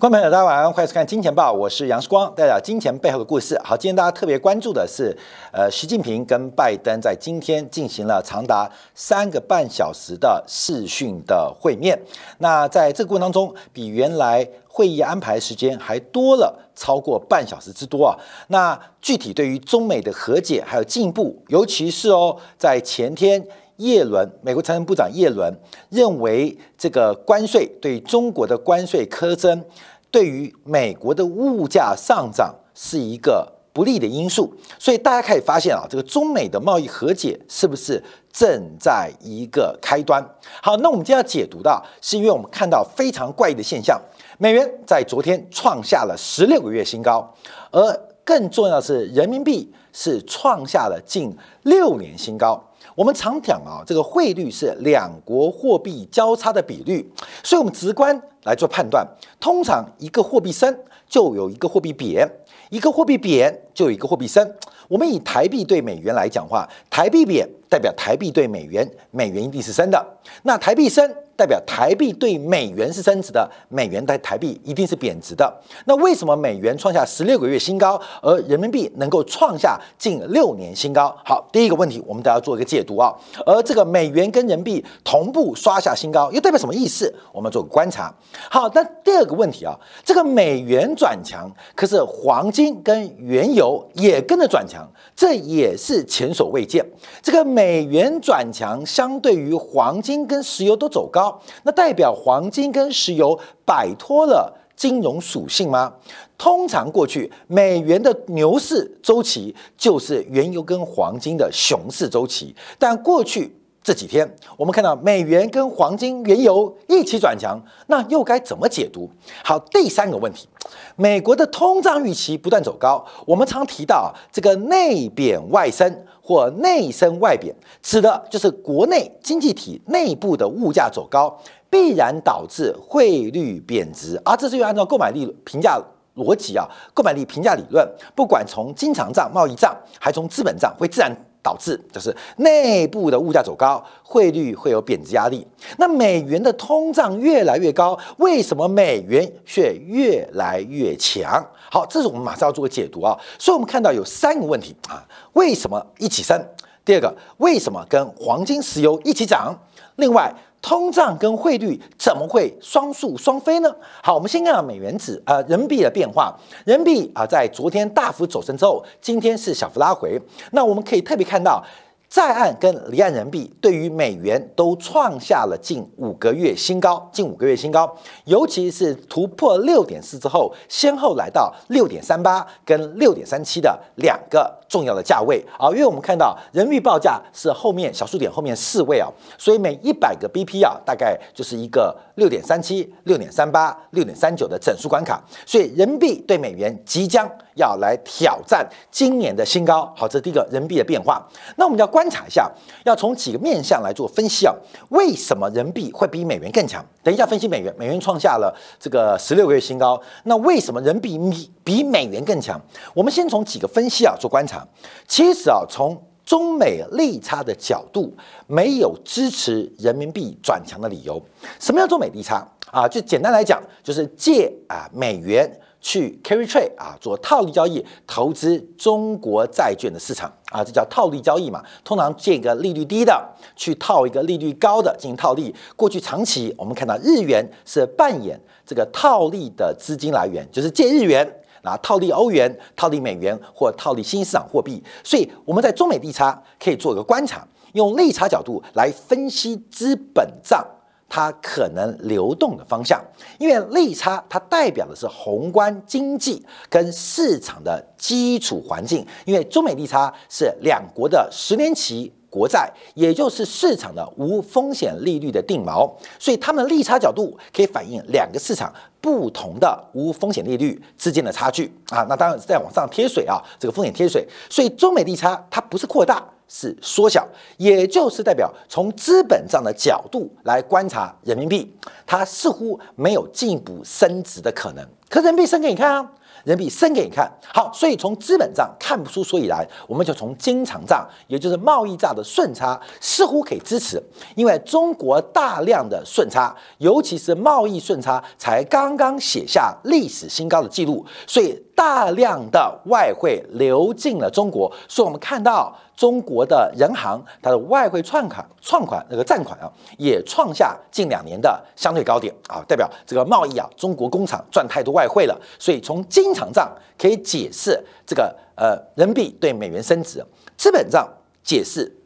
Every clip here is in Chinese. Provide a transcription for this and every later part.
观众朋友，大家晚上欢迎收看《金钱报》，我是杨世光，带来金钱背后的故事。好，今天大家特别关注的是，呃，习近平跟拜登在今天进行了长达三个半小时的视讯的会面。那在这个过程当中，比原来会议安排时间还多了超过半小时之多啊。那具体对于中美的和解还有进步，尤其是哦，在前天。耶伦，美国财政部长耶伦认为，这个关税对中国的关税苛征，对于美国的物价上涨是一个不利的因素。所以大家可以发现啊，这个中美的贸易和解是不是正在一个开端？好，那我们今天要解读的是，因为我们看到非常怪异的现象，美元在昨天创下了十六个月新高，而更重要的是，人民币是创下了近六年新高。我们常讲啊，这个汇率是两国货币交叉的比率，所以我们直观来做判断。通常一个货币升，就有一个货币贬；一个货币贬，就有一个货币升。我们以台币对美元来讲话，台币贬代表台币对美元，美元一定是升的。那台币升。代表台币对美元是升值的，美元对台币一定是贬值的。那为什么美元创下十六个月新高，而人民币能够创下近六年新高？好，第一个问题我们都要做一个解读啊。而这个美元跟人民币同步刷下新高，又代表什么意思？我们做个观察。好，那第二个问题啊，这个美元转强，可是黄金跟原油也跟着转强，这也是前所未见。这个美元转强，相对于黄金跟石油都走高。那代表黄金跟石油摆脱了金融属性吗？通常过去美元的牛市周期就是原油跟黄金的熊市周期，但过去这几天我们看到美元跟黄金、原油一起转强，那又该怎么解读？好，第三个问题，美国的通胀预期不断走高，我们常提到这个内贬外升。或内升外贬，指的就是国内经济体内部的物价走高，必然导致汇率贬值。而这是又按照购买力评价逻辑啊，购买力评价理论，不管从经常账、贸易账，还从资本账，会自然导致就是内部的物价走高，汇率会有贬值压力。那美元的通胀越来越高，为什么美元却越来越强？好，这是我们马上要做个解读啊。所以我们看到有三个问题啊。为什么一起升？第二个，为什么跟黄金、石油一起涨？另外，通胀跟汇率怎么会双速双飞呢？好，我们先看到美元指呃人民币的变化。人民币啊，在昨天大幅走升之后，今天是小幅拉回。那我们可以特别看到。在岸跟离岸人民币对于美元都创下了近五个月新高，近五个月新高，尤其是突破六点四之后，先后来到六点三八跟六点三七的两个重要的价位。啊，因为我们看到人民币报价是后面小数点后面四位啊，所以每一百个 BP 啊，大概就是一个六点三七、六点三八、六点三九的整数关卡，所以人民币对美元即将要来挑战今年的新高。好，这是第一个人民币的变化。那我们要观察一下，要从几个面向来做分析啊。为什么人民币会比美元更强？等一下分析美元，美元创下了这个十六个月新高。那为什么人民币比美元更强？我们先从几个分析啊做观察。其实啊，从中美利差的角度，没有支持人民币转强的理由。什么叫中美利差啊？就简单来讲，就是借啊美元。去 carry trade 啊，做套利交易，投资中国债券的市场啊，这叫套利交易嘛。通常借一个利率低的，去套一个利率高的进行套利。过去长期我们看到日元是扮演这个套利的资金来源，就是借日元啊套利欧元、套利美元或套利新兴市场货币。所以我们在中美利差可以做一个观察，用利差角度来分析资本账。它可能流动的方向，因为利差它代表的是宏观经济跟市场的基础环境，因为中美利差是两国的十年期国债，也就是市场的无风险利率的定锚，所以它们利差角度可以反映两个市场不同的无风险利率之间的差距啊。那当然是在往上贴水啊，这个风险贴水，所以中美利差它不是扩大。是缩小，也就是代表从资本账的角度来观察人民币，它似乎没有进一步升值的可能。可人民币升给你看啊，人民币升给你看。好，所以从资本账看不出所以然，我们就从经常账，也就是贸易账的顺差，似乎可以支持。因为中国大量的顺差，尤其是贸易顺差，才刚刚写下历史新高的记录，所以大量的外汇流进了中国。所以我们看到中国的人行它的外汇创款、创款那个占款啊，也创下近两年的相对高点啊，代表这个贸易啊，中国工厂赚太多外汇了。所以从经常账可以解释这个呃人民币对美元升值，资本账解释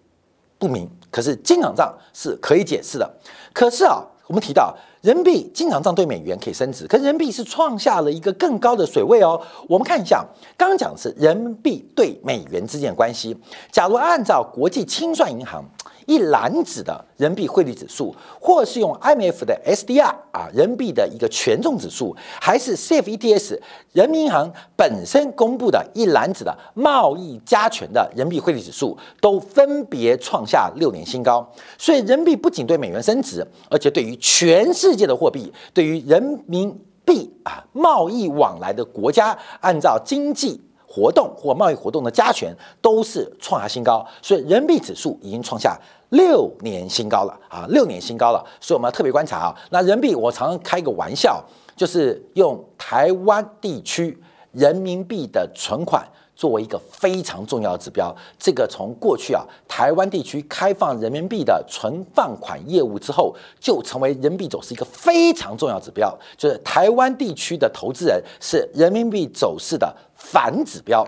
不明。可是经常账是可以解释的。可是啊，我们提到人民币经常账对美元可以升值，可是人民币是创下了一个更高的水位哦。我们看一下，刚刚讲的是人民币对美元之间的关系。假如按照国际清算银行。一篮子的人民币汇率指数，或是用 IMF 的 SDR 啊，人民币的一个权重指数，还是 CFETS 人民银行本身公布的一篮子的贸易加权的人民币汇率指数，都分别创下六年新高。所以人民币不仅对美元升值，而且对于全世界的货币，对于人民币啊贸易往来的国家，按照经济。活动或贸易活动的加权都是创下新高，所以人民币指数已经创下六年新高了。啊，六年新高了。所以我们要特别观察啊。那人民币，我常常开个玩笑，就是用台湾地区人民币的存款。作为一个非常重要的指标，这个从过去啊台湾地区开放人民币的存放款业务之后，就成为人民币走势一个非常重要指标。就是台湾地区的投资人是人民币走势的反指标，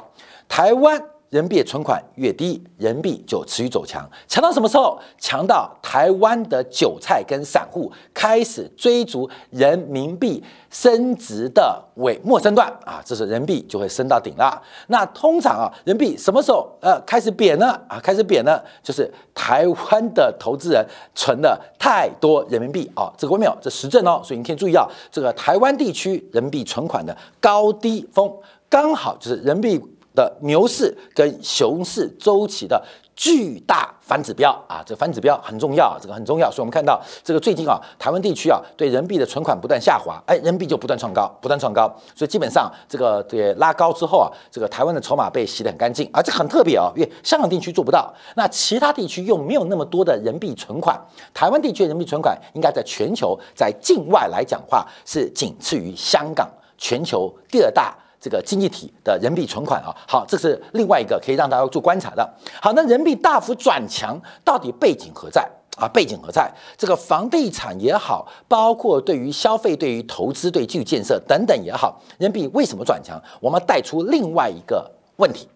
台湾。人民币存款越低，人民币就持续走强。强到什么时候？强到台湾的韭菜跟散户开始追逐人民币升值的尾末升段啊，这是人民币就会升到顶了。那通常啊，人民币什么时候呃开始贬呢？啊，开始贬呢，就是台湾的投资人存了太多人民币啊。这个没有？这实证哦。所以你可以注意到，这个台湾地区人民币存款的高低峰，刚好就是人民币。的牛市跟熊市周期的巨大反指标啊，这个反指标很重要，这个很重要。所以我们看到这个最近啊，台湾地区啊，对人民币的存款不断下滑，哎，人民币就不断创高，不断创高。所以基本上这个对拉高之后啊，这个台湾的筹码被洗得很干净，而这很特别啊，因为香港地区做不到，那其他地区又没有那么多的人民币存款，台湾地区人民币存款应该在全球在境外来讲话是仅次于香港，全球第二大。这个经济体的人民币存款啊，好，这是另外一个可以让大家做观察的。好，那人民币大幅转强，到底背景何在啊？背景何在？这个房地产也好，包括对于消费、对于投资、对基础建设等等也好，人民币为什么转强？我们带出另外一个问题。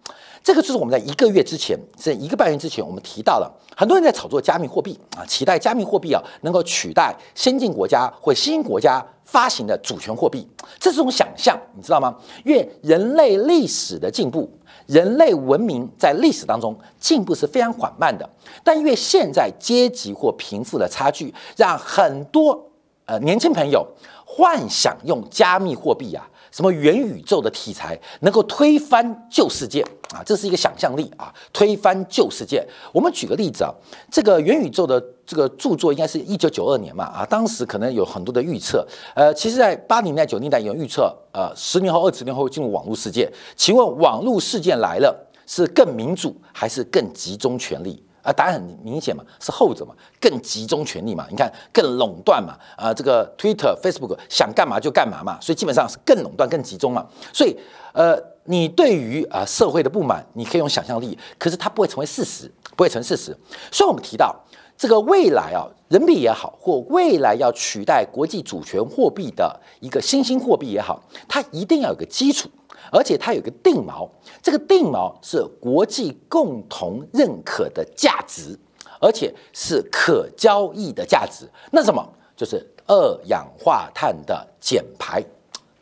这个就是我们在一个月之前，在一个半月之前，我们提到了很多人在炒作加密货币啊，期待加密货币啊能够取代先进国家或新兴国家发行的主权货币，这是一种想象，你知道吗？因为人类历史的进步，人类文明在历史当中进步是非常缓慢的，但因为现在阶级或贫富的差距，让很多呃年轻朋友幻想用加密货币啊。什么元宇宙的题材能够推翻旧世界啊？这是一个想象力啊！推翻旧世界。我们举个例子啊，这个元宇宙的这个著作应该是一九九二年嘛啊，当时可能有很多的预测。呃，其实，在八零年代、九零年代有预测，呃，十年后、二十年后进入网络世界。请问，网络世界来了，是更民主还是更集中权力？啊，答案很明显嘛，是后者嘛，更集中权力嘛，你看更垄断嘛，啊，这个 Twitter、Facebook 想干嘛就干嘛嘛，所以基本上是更垄断、更集中嘛。所以，呃，你对于啊社会的不满，你可以用想象力，可是它不会成为事实，不会成事实。所以我们提到这个未来啊，人民币也好，或未来要取代国际主权货币的一个新兴货币也好，它一定要有个基础。而且它有个定锚，这个定锚是国际共同认可的价值，而且是可交易的价值。那什么？就是二氧化碳的减排，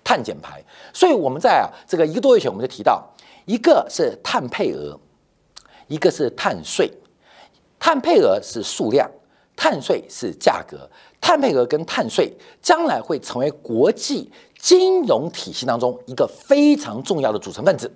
碳减排。所以我们在啊这个一个多月前，我们就提到，一个是碳配额，一个是碳税。碳配额是数量，碳税是价格。碳配额跟碳税将来会成为国际。金融体系当中一个非常重要的组成分子，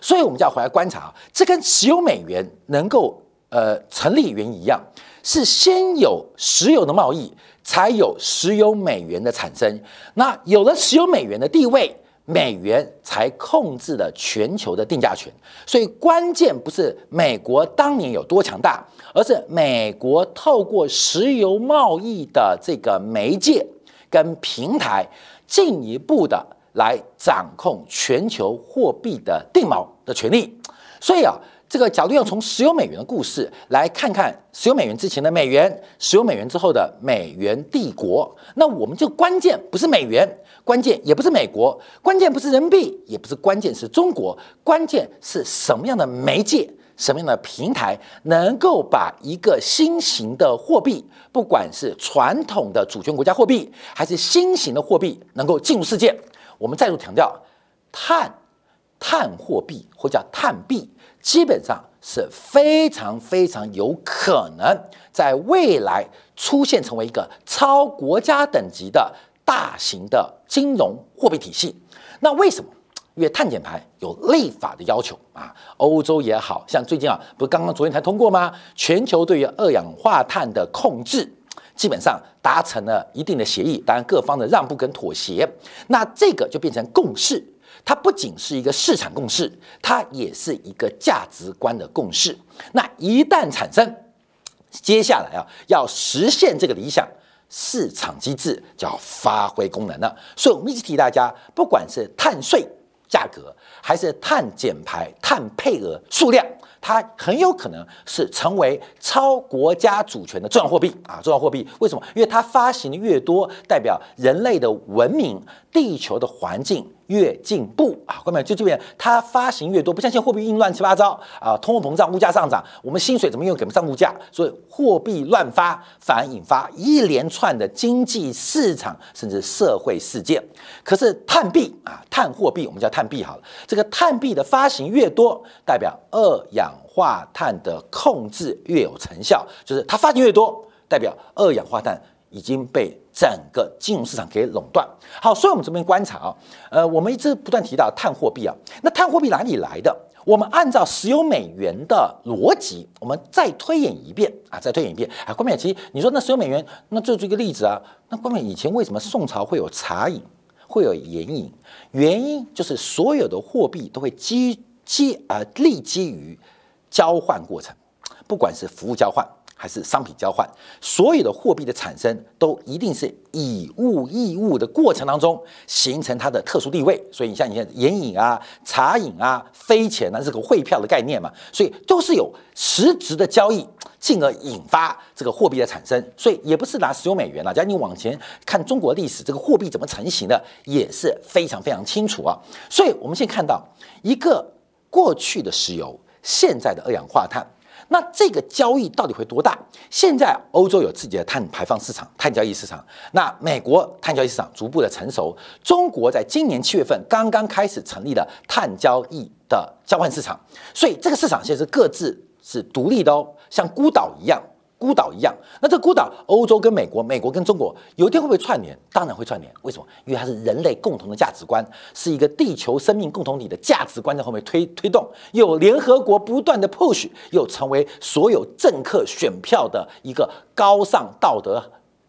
所以我们就要回来观察，这跟石油美元能够呃成立原因一样，是先有石油的贸易，才有石油美元的产生。那有了石油美元的地位，美元才控制了全球的定价权。所以关键不是美国当年有多强大，而是美国透过石油贸易的这个媒介跟平台，进一步的来掌控全球货币的定锚的权利。所以啊。这个角度要从石油美元的故事来看看石油美元之前的美元，石油美元之后的美元帝国。那我们就关键不是美元，关键也不是美国，关键不是人民币，也不是关键是中国，关键是什么样的媒介、什么样的平台能够把一个新型的货币，不管是传统的主权国家货币，还是新型的货币，能够进入世界。我们再度强调，碳碳货币或叫碳币。基本上是非常非常有可能在未来出现成为一个超国家等级的大型的金融货币体系。那为什么？因为碳减排有立法的要求啊。欧洲也好像最近啊，不是刚刚昨天才通过吗？全球对于二氧化碳的控制基本上达成了一定的协议，当然各方的让步跟妥协，那这个就变成共识。它不仅是一个市场共识，它也是一个价值观的共识。那一旦产生，接下来啊，要实现这个理想，市场机制就要发挥功能了。所以，我们一直提大家，不管是碳税价格，还是碳减排、碳配额数量。它很有可能是成为超国家主权的重要货币啊！重要货币为什么？因为它发行的越多，代表人类的文明、地球的环境越进步啊！各位就这边，它发行越多，不像现在货币印乱七八糟啊，通货膨胀、物价上涨，我们薪水怎么又给不上物价？所以货币乱发，反而引发一连串的经济市场甚至社会事件。可是碳币啊，碳货币，我们叫碳币好了，这个碳币的发行越多，代表二氧。化碳的控制越有成效，就是它发行越多，代表二氧化碳已经被整个金融市场给垄断。好，所以我们这边观察啊，呃，我们一直不断提到碳货币啊，那碳货币哪里来的？我们按照石油美元的逻辑，我们再推演一遍啊，再推演一遍啊。关美，其实你说那石油美元，那就这个例子啊。那关美以前为什么宋朝会有茶饮，会有盐饮？原因就是所有的货币都会基基呃立基于。交换过程，不管是服务交换还是商品交换，所有的货币的产生都一定是以物易物的过程当中形成它的特殊地位。所以你像你看盐饮啊、茶饮啊、飞钱啊，这个汇票的概念嘛，所以都是有实质的交易，进而引发这个货币的产生。所以也不是拿石油美元了，假如你往前看中国历史，这个货币怎么成型的也是非常非常清楚啊。所以我们现在看到一个过去的石油。现在的二氧化碳，那这个交易到底会多大？现在欧洲有自己的碳排放市场、碳交易市场，那美国碳交易市场逐步的成熟，中国在今年七月份刚刚开始成立了碳交易的交换市场，所以这个市场现在是各自是独立的哦，像孤岛一样。孤岛一样，那这孤岛，欧洲跟美国，美国跟中国，有一天会不会串联？当然会串联。为什么？因为它是人类共同的价值观，是一个地球生命共同体的价值观在后面推推动，有联合国不断的 push，又成为所有政客选票的一个高尚道德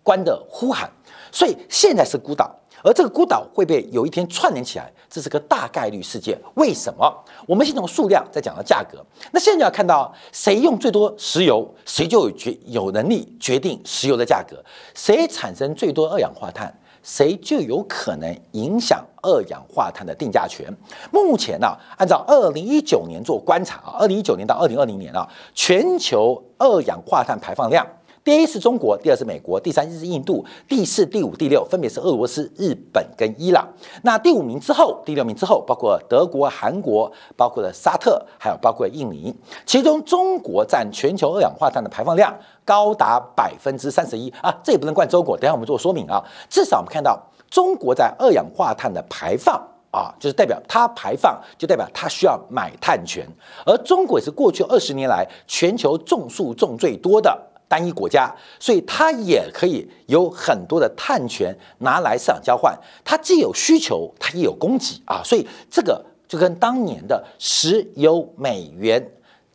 观的呼喊。所以现在是孤岛。而这个孤岛会被有一天串联起来，这是个大概率事件。为什么？我们先从数量再讲到价格。那现在要看到谁用最多石油，谁就有决有能力决定石油的价格；谁产生最多二氧化碳，谁就有可能影响二氧化碳的定价权。目前呢，按照二零一九年做观察啊，二零一九年到二零二零年啊，全球二氧化碳排放量。第一是中国，第二是美国，第三是印度，第四、第五、第六分别是俄罗斯、日本跟伊朗。那第五名之后，第六名之后，包括德国、韩国，包括了沙特，还有包括印尼。其中中国占全球二氧化碳的排放量高达百分之三十一啊，这也不能怪中国。等下我们做说明啊。至少我们看到中国在二氧化碳的排放啊，就是代表它排放，就代表它需要买碳权。而中国也是过去二十年来全球种树种最多的。单一国家，所以它也可以有很多的碳权拿来市场交换。它既有需求，它也有供给啊，所以这个就跟当年的石油美元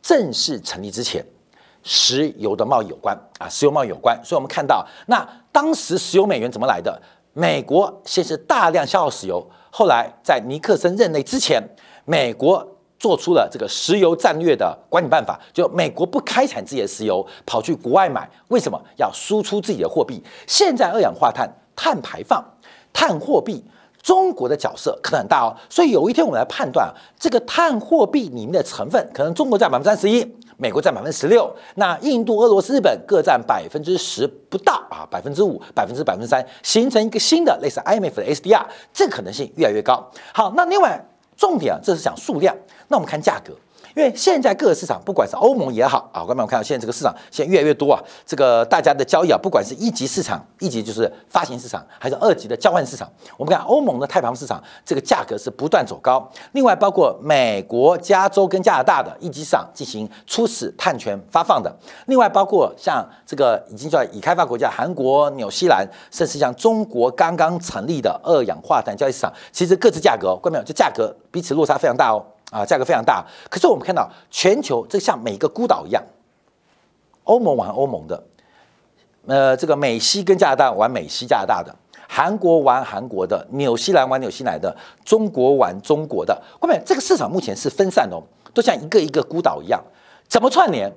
正式成立之前，石油的贸易有关啊，石油贸易有关。所以我们看到，那当时石油美元怎么来的？美国先是大量消耗石油，后来在尼克森任内之前，美国做出了这个石油战略的管理办法，就美国不开采自己的石油，跑去国外买，为什么要输出自己的货币？现在二氧化碳、碳排放、碳货币。中国的角色可能很大哦，所以有一天我们来判断啊，这个碳货币里面的成分，可能中国占百分之三十一，美国占百分之十六，那印度、俄罗斯、日本各占百分之十不到啊，百分之五、百分之百分之三，形成一个新的类似 IMF 的 SDR，这可能性越来越高。好，那另外重点啊，这是讲数量，那我们看价格。因为现在各个市场，不管是欧盟也好啊，观众们看到现在这个市场现在越来越多啊，这个大家的交易啊，不管是一级市场，一级就是发行市场，还是二级的交换市场，我们看欧盟的太旁市场，这个价格是不断走高。另外，包括美国、加州跟加拿大的一级市场进行初始碳权发放的。另外，包括像这个已经在已开发国家韩国、纽西兰，甚至像中国刚刚成立的二氧化碳交易市场，其实各自价格，各位朋友，这价格彼此落差非常大哦。啊，价格非常大，可是我们看到全球这像每个孤岛一样，欧盟玩欧盟的，呃，这个美西跟加拿大玩美西加拿大的，韩国玩韩国的，纽西兰玩纽西兰的，中国玩中国的，后面这个市场目前是分散的，都像一个一个孤岛一样，怎么串联？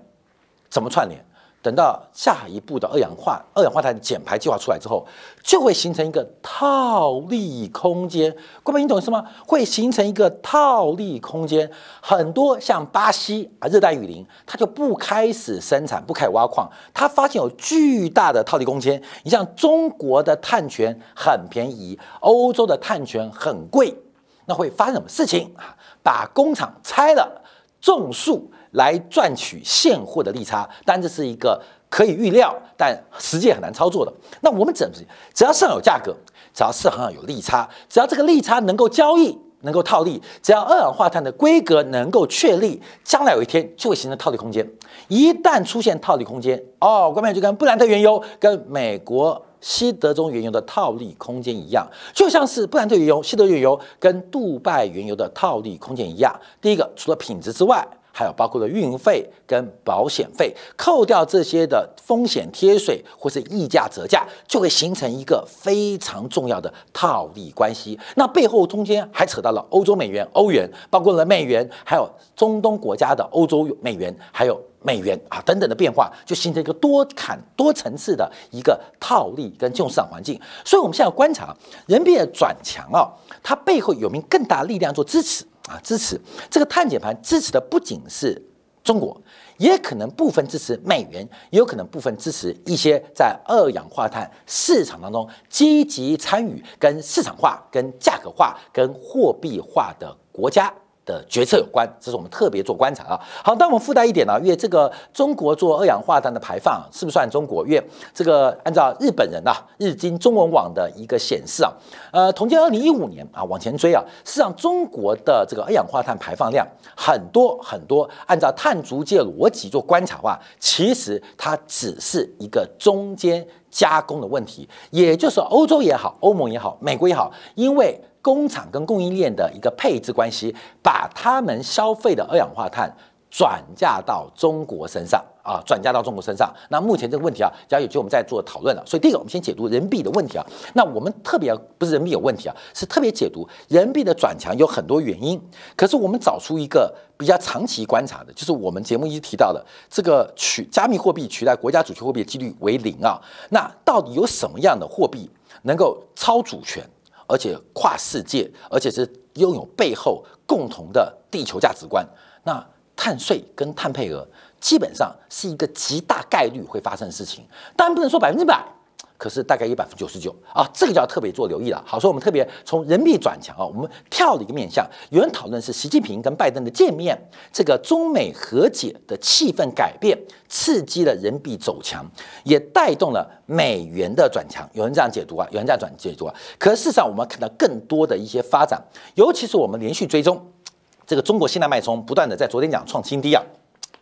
怎么串联？等到下一步的二氧化二氧化碳减排计划出来之后，就会形成一个套利空间。各位，你懂意思吗？会形成一个套利空间。很多像巴西啊，热带雨林，它就不开始生产，不开始挖矿，它发现有巨大的套利空间。你像中国的碳权很便宜，欧洲的碳权很贵，那会发生什么事情啊？把工厂拆了，种树。来赚取现货的利差，但这是一个可以预料，但实际很难操作的。那我们怎么？只要市场有价格，只要市场上有利差，只要这个利差能够交易、能够套利，只要二氧化碳的规格能够确立，将来有一天就会形成套利空间。一旦出现套利空间，哦，关键就跟布兰特原油、跟美国西德州原油的套利空间一样，就像是布兰特原油、西德原油跟杜拜原油的套利空间一样。第一个，除了品质之外，还有包括了运费跟保险费，扣掉这些的风险贴水或是溢价折价，就会形成一个非常重要的套利关系。那背后中间还扯到了欧洲美元、欧元，包括了美元，还有中东国家的欧洲美元，还有美元啊等等的变化，就形成一个多坎多层次的一个套利跟金融市场环境。所以，我们现在观察人民币的转强啊，它背后有没有更大力量做支持？啊，支持这个碳减排，支持的不仅是中国，也可能部分支持美元，也有可能部分支持一些在二氧化碳市场当中积极参与、跟市场化、跟价格化、跟货币化的国家。的决策有关，这是我们特别做观察啊。好，那我们附带一点呢，因为这个中国做二氧化碳的排放是不是算中国？因为这个按照日本人呐，日经中文网的一个显示啊，呃，统计二零一五年啊，往前追啊，实际上中国的这个二氧化碳排放量很多很多。按照碳足迹逻辑做观察的话，其实它只是一个中间加工的问题，也就是欧洲也好，欧盟也好，美国也好，因为。工厂跟供应链的一个配置关系，把他们消费的二氧化碳转嫁到中国身上啊，转嫁到中国身上。那目前这个问题啊，将有机会我们再做讨论了。所以第一个，我们先解读人民币的问题啊。那我们特别不是人民币有问题啊，是特别解读人民币的转强有很多原因。可是我们找出一个比较长期观察的，就是我们节目一直提到的这个取加密货币取代国家主权货币的几率为零啊。那到底有什么样的货币能够超主权？而且跨世界，而且是拥有背后共同的地球价值观。那碳税跟碳配额基本上是一个极大概率会发生的事情，当然不能说百分之百。可是大概有百分之九十九啊，这个就要特别做留意了。好，所以我们特别从人民币转强啊，我们跳了一个面向。有人讨论是习近平跟拜登的见面，这个中美和解的气氛改变，刺激了人民币走强，也带动了美元的转强。有人这样解读啊，有人这样转解读啊。可事实上，我们看到更多的一些发展，尤其是我们连续追踪这个中国信贷脉冲不断的在昨天讲创新低啊，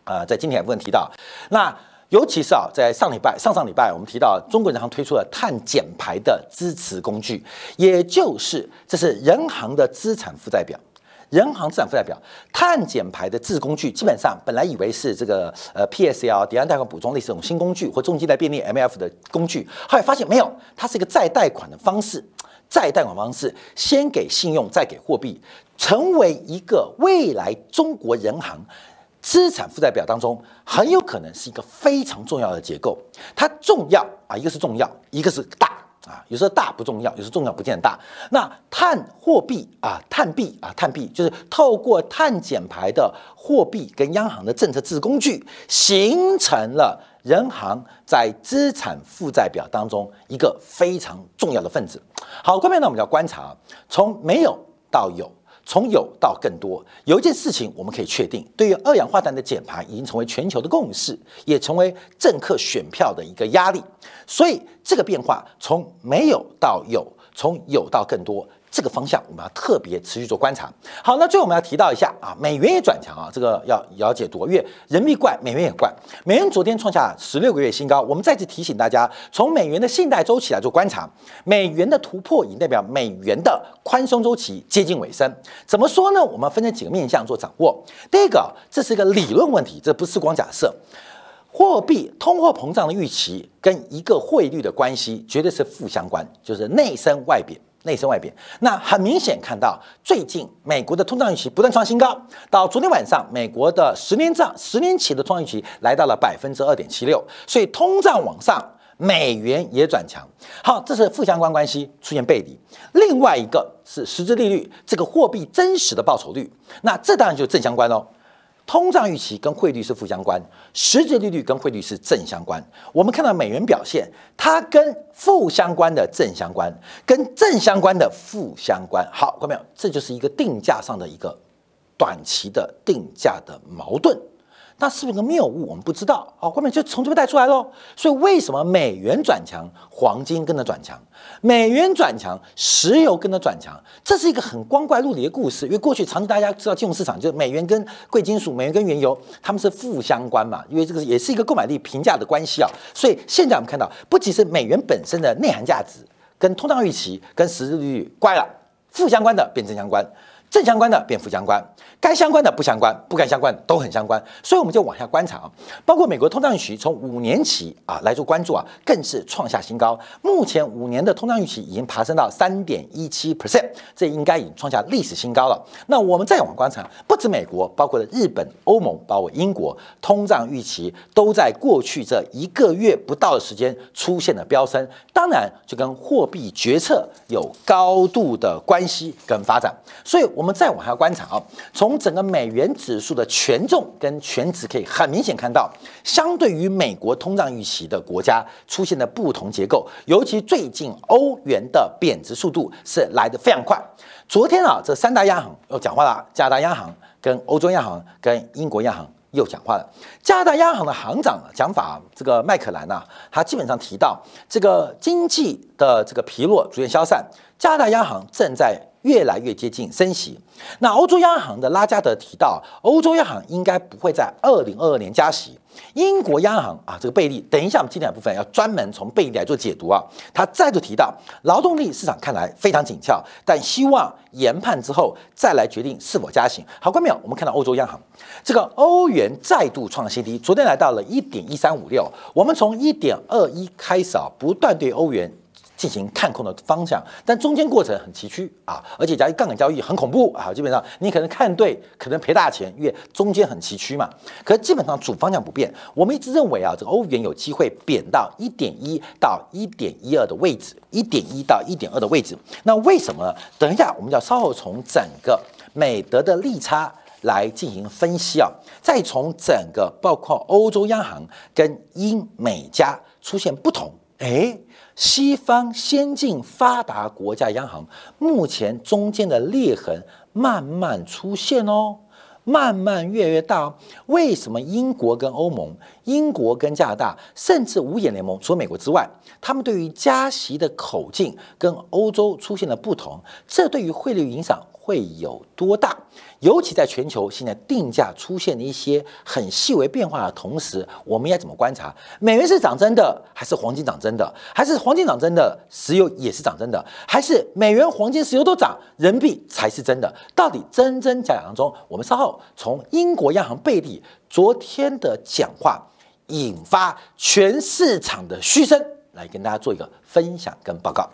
啊，在今天部分提到那。尤其是啊，在上礼拜、上上礼拜，我们提到中国人行推出了碳减排的支持工具，也就是这是人行的资产负债表。人行资产负债表碳减排的制工具，基本上本来以为是这个呃 PSL 抵押贷款补充类似这种新工具或中期贷便利 MF 的工具，后来发现没有，它是一个再贷款的方式。再贷款方式，先给信用，再给货币，成为一个未来中国人行资产负债表当中很有可能是一个非常重要的结构。它重要啊，一个是重要，一个是大。啊，有时候大不重要，有时候重要不见大。那碳货币啊，碳币啊，碳币就是透过碳减排的货币跟央行的政策制工具，形成了人行在资产负债表当中一个非常重要的分子。好，后面呢，我们要观察，从没有到有。从有到更多，有一件事情我们可以确定，对于二氧化碳的减排已经成为全球的共识，也成为政客选票的一个压力。所以这个变化从没有到有，从有到更多。这个方向我们要特别持续做观察。好，那最后我们要提到一下啊，美元也转强啊，这个要了解多月，人民币怪，美元也怪。美元昨天创下十六个月新高。我们再次提醒大家，从美元的信贷周期来做观察，美元的突破已代表美元的宽松周期接近尾声。怎么说呢？我们分成几个面向做掌握。第一个，这是一个理论问题，这不是光假设。货币通货膨胀的预期跟一个汇率的关系绝对是负相关，就是内升外贬。内升外贬，那很明显看到，最近美国的通胀预期不断创新高，到昨天晚上，美国的十年账、十年期的通胀预期来到了百分之二点七六，所以通胀往上，美元也转强。好，这是负相关关系出现背离。另外一个是实质利率，这个货币真实的报酬率，那这当然就正相关喽。通胀预期跟汇率是负相关，实际利率跟汇率是正相关。我们看到美元表现，它跟负相关的正相关，跟正相关的负相关。好，看到没有？这就是一个定价上的一个短期的定价的矛盾。那是不是个谬误？我们不知道。好，后面就从这边带出来喽。所以为什么美元转强，黄金跟着转强？美元转强，石油跟着转强？这是一个很光怪陆离的故事。因为过去长期大家知道金融市场，就是美元跟贵金属、美元跟原油，他们是负相关嘛。因为这个也是一个购买力平价的关系啊。所以现在我们看到，不仅是美元本身的内涵价值跟通胀预期跟实质利率乖了，负相关的变正相关。正相关的变负相关，该相关的不相关，不该相关的都很相关，所以我们就往下观察啊，包括美国通胀预期从五年起啊来做关注啊，更是创下新高。目前五年的通胀预期已经爬升到三点一七 percent，这应该已经创下历史新高了。那我们再往观察，不止美国，包括了日本、欧盟，包括英国，通胀预期都在过去这一个月不到的时间出现了飙升，当然就跟货币决策有高度的关系跟发展，所以我。我们再往下观察啊，从整个美元指数的权重跟权值可以很明显看到，相对于美国通胀预期的国家出现的不同结构，尤其最近欧元的贬值速度是来得非常快。昨天啊，这三大央行又讲话了，加拿大央行、跟欧洲央行、跟英国央行又讲话了。加拿大央行的行长讲法，这个麦克兰呐，他基本上提到这个经济的这个疲弱逐渐消散，加拿大央行正在。越来越接近升息。那欧洲央行的拉加德提到，欧洲央行应该不会在二零二二年加息。英国央行啊，这个贝利，等一下我们今天的部分要专门从贝利来做解读啊。他再度提到，劳动力市场看来非常紧俏，但希望研判之后再来决定是否加息。好，关淼，我们看到欧洲央行这个欧元再度创新低，昨天来到了一点一三五六。我们从一点二一开始啊，不断对欧元。进行看空的方向，但中间过程很崎岖啊，而且加杠杆交易很恐怖啊，基本上你可能看对，可能赔大钱，因为中间很崎岖嘛。可是基本上主方向不变，我们一直认为啊，这个欧元有机会贬到一点一到一点一二的位置，一点一到一点二的位置。那为什么呢？等一下，我们要稍后从整个美德的利差来进行分析啊，再从整个包括欧洲央行跟英美加出现不同，哎。西方先进发达国家央行目前中间的裂痕慢慢出现哦，慢慢越来越大。为什么英国跟欧盟、英国跟加拿大，甚至五眼联盟，除了美国之外，他们对于加息的口径跟欧洲出现了不同？这对于汇率影响会有多大？尤其在全球现在定价出现了一些很细微变化的同时，我们应该怎么观察？美元是涨真的，还是黄金涨真的？还是黄金涨真的，石油也是涨真的？还是美元、黄金、石油都涨，人民币才是真的？到底真真假假当中，我们稍后从英国央行贝利昨天的讲话引发全市场的嘘声，来跟大家做一个分享跟报告。